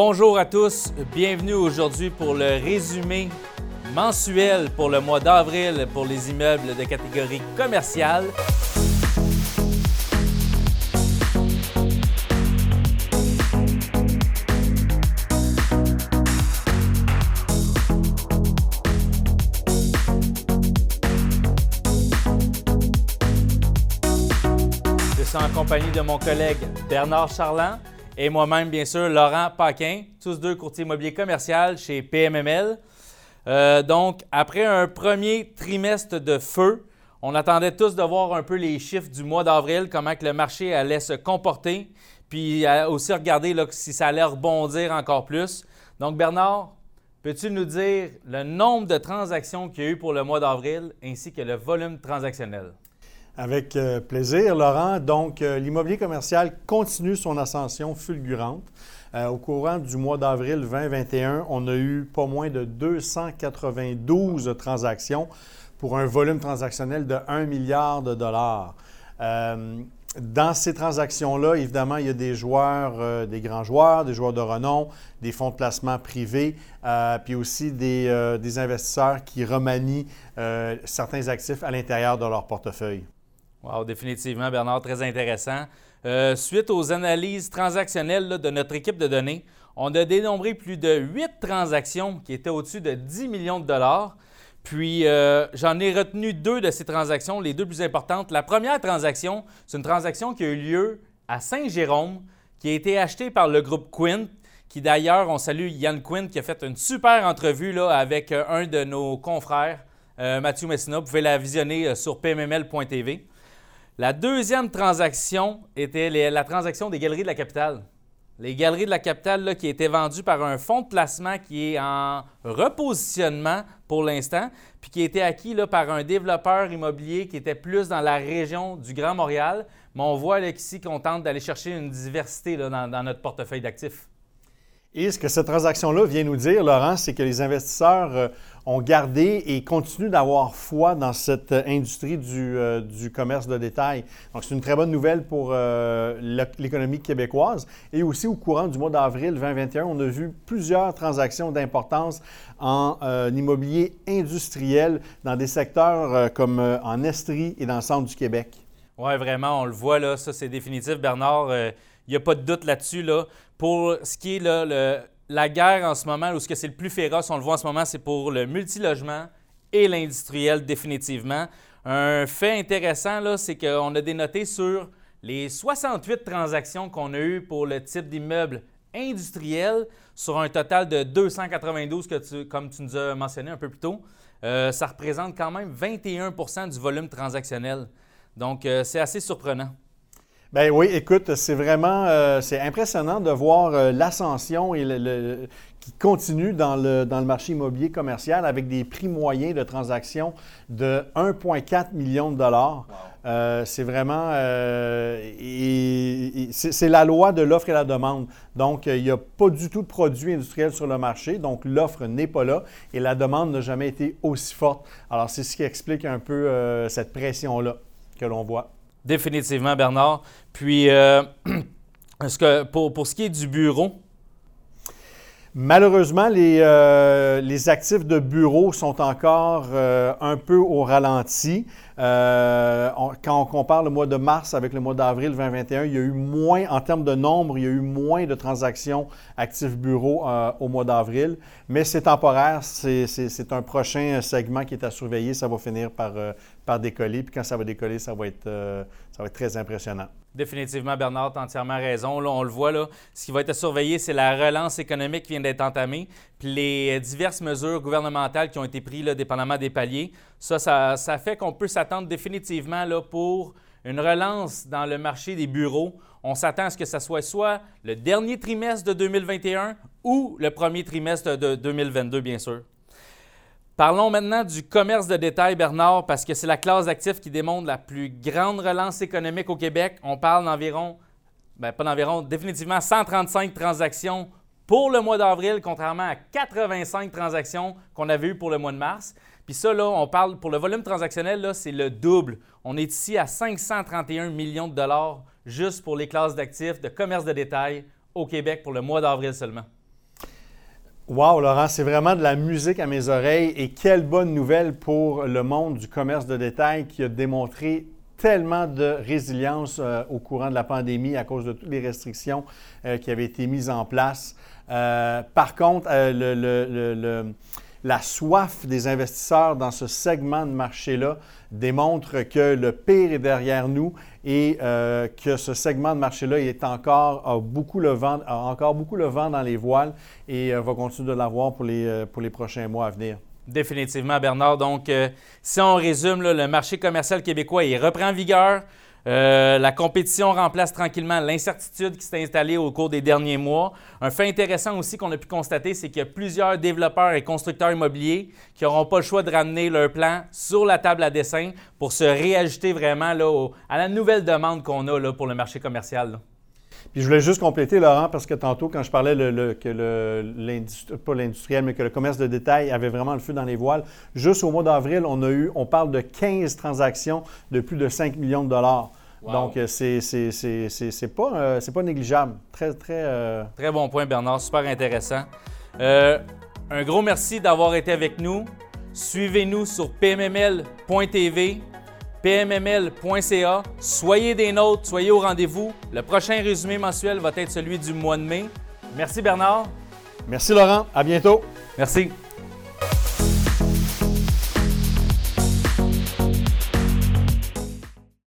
Bonjour à tous, bienvenue aujourd'hui pour le résumé mensuel pour le mois d'avril pour les immeubles de catégorie commerciale. Je suis en compagnie de mon collègue Bernard Charland et moi-même, bien sûr, Laurent Paquin, tous deux courtiers immobiliers commerciaux chez PMML. Euh, donc, après un premier trimestre de feu, on attendait tous de voir un peu les chiffres du mois d'avril, comment que le marché allait se comporter, puis euh, aussi regarder si ça allait rebondir encore plus. Donc, Bernard, peux-tu nous dire le nombre de transactions qu'il y a eu pour le mois d'avril ainsi que le volume transactionnel? Avec euh, plaisir, Laurent. Donc, euh, l'immobilier commercial continue son ascension fulgurante. Euh, au courant du mois d'avril 2021, on a eu pas moins de 292 transactions pour un volume transactionnel de 1 milliard de dollars. dans ces transactions-là, évidemment, il y a des joueurs, des grands joueurs, des joueurs de renom, des fonds de placement privés, puis aussi des, des, investisseurs qui remanient certains actifs à l'intérieur de leur portefeuille. Wow, définitivement, Bernard, très intéressant. Euh, suite aux analyses transactionnelles de notre équipe de données, on a dénombré plus de huit transactions qui étaient au-dessus de 10 millions de dollars. Puis euh, j'en ai retenu deux de ces transactions, les deux plus importantes. La première transaction, c'est une transaction qui a eu lieu à Saint-Jérôme, qui a été achetée par le groupe Quint, qui d'ailleurs, on salue Yann Quint, qui a fait une super entrevue là, avec euh, un de nos confrères, Mathieu Messina. Vous pouvez la visionner sur pmml.tv. La deuxième transaction était la transaction des Galeries de la Capitale. Les Galeries de la Capitale qui étaient vendues par un fonds de placement qui est en repositionnement pour l'instant, puis qui été acquis là, par un développeur immobilier qui était plus dans la région du Grand Montréal. Mais on voit ici qu'on tente d'aller chercher une diversité dans, dans notre portefeuille d'actifs. Et ce que cette transaction-là vient nous dire, Laurent, c'est que les investisseurs euh, ont gardé et continuent d'avoir foi dans cette industrie euh, du, commerce de détail. Donc, c'est une très bonne nouvelle pour euh, l'économie québécoise. Et aussi, au courant du mois d'avril 2021, on a vu plusieurs transactions d'importance en euh, immobilier industriel dans des secteurs comme en Estrie et dans le centre du Québec. Oui, vraiment, on le voit là, ça c'est définitif, Bernard. Il n'y a pas de doute là-dessus. Là. Pour ce qui est là, le la guerre en ce moment, ou ce que c'est le plus féroce, on le voit en ce moment, c'est pour le multilogement et l'industriel définitivement. Un fait intéressant, c'est qu'on a dénoté sur les 68 transactions qu'on a eues pour le type d'immeuble industriel sur un total de 292, que comme tu nous as mentionné un peu plus tôt. Euh, ça représente quand même 21% du volume transactionnel. Donc, euh, c'est assez surprenant. Ben oui, écoute, c'est vraiment euh, c'est impressionnant de voir euh, l'ascension et le, qui continue dans le, dans le marché immobilier commercial avec des prix moyens de transaction de 1,4 million de dollars. Euh, c'est vraiment c'est la loi de l'offre et la demande. Donc, il n'y a pas du tout de produits industriels sur le marché. Donc, l'offre n'est pas là et la demande n'a jamais été aussi forte. Alors, c'est ce qui explique un peu cette pression-là que l'on voit. Définitivement, Bernard. Puis, euh, pour, ce qui est du bureau? Malheureusement, les, euh, actifs de bureau sont encore euh, un peu au ralenti. quand on compare le mois de mars avec le mois d'avril 2021, il y a eu moins, en termes de nombre, il y a eu moins de transactions actifs bureau au mois d'avril. Mais c'est temporaire, c'est un prochain segment qui est à surveiller. Ça va finir par, par décoller. Puis quand ça va décoller, ça va être, euh, ça va être très impressionnant. Définitivement, Bernard, tu as entièrement raison. On le voit, là, ce qui va être surveillé, c'est la relance économique qui vient d'être entamée, puis les diverses mesures gouvernementales qui ont été prises, là, dépendamment des paliers. Ça, ça, fait qu'on peut s'attendre définitivement là, pour une relance dans le marché des bureaux. On s'attend à ce que ce soit soit le dernier trimestre de 2021 ou le premier trimestre de 2022, bien sûr. Parlons maintenant du commerce de détail, Bernard, parce que c'est la classe d'actifs qui démontre la plus grande relance économique au Québec. On parle d'environ, bien, pas d'environ, définitivement 135 transactions pour le mois d'avril, contrairement à 85 transactions qu'on avait eues pour le mois de mars. Puis ça, là, on parle pour le volume transactionnel, là, c'est le double. On est ici à 531 millions de dollars juste pour les classes d'actifs de commerce de détail au Québec pour le mois d'avril seulement. Wow, Laurent, c'est vraiment de la musique à mes oreilles et quelle bonne nouvelle pour le monde du commerce de détail qui a démontré tellement de résilience euh, au courant de la pandémie à cause de toutes les restrictions euh, qui avaient été mises en place. Euh, par contre, la soif des investisseurs dans ce segment de marché-là démontre que le pire est derrière nous et que ce segment de marché-là est encore, a, beaucoup le vent, encore beaucoup le vent dans les voiles et va continuer de l'avoir pour les, pour les prochains mois à venir. Définitivement, Bernard. Donc, euh, si on résume, le marché commercial québécois, reprend vigueur. Euh, la compétition remplace tranquillement l'incertitude qui s'est installée au cours des derniers mois. Un fait intéressant aussi qu'on a pu constater, c'est qu'il y a plusieurs développeurs et constructeurs immobiliers qui n'auront pas le choix de ramener leur plan sur la table à dessin pour se réajuster vraiment à la nouvelle demande qu'on a là, pour le marché commercial. Puis je voulais juste compléter, Laurent, parce que tantôt, quand je parlais que l'industrie, pas l'industriel, mais que le commerce de détail avait vraiment le feu dans les voiles, juste au mois d'avril, on a eu, on parle de 15 transactions de plus de 5 millions de dollars. Donc, euh, c'est c'est pas, euh, pas négligeable. Très, très. Euh, très bon point, Bernard. Super intéressant. un gros merci d'avoir été avec nous. Suivez-nous sur pmml.tv pmml.ca. Soyez des nôtres, soyez au rendez-vous. Le prochain résumé mensuel va être celui du mois de mai. Merci Bernard. Merci Laurent. À bientôt. Merci.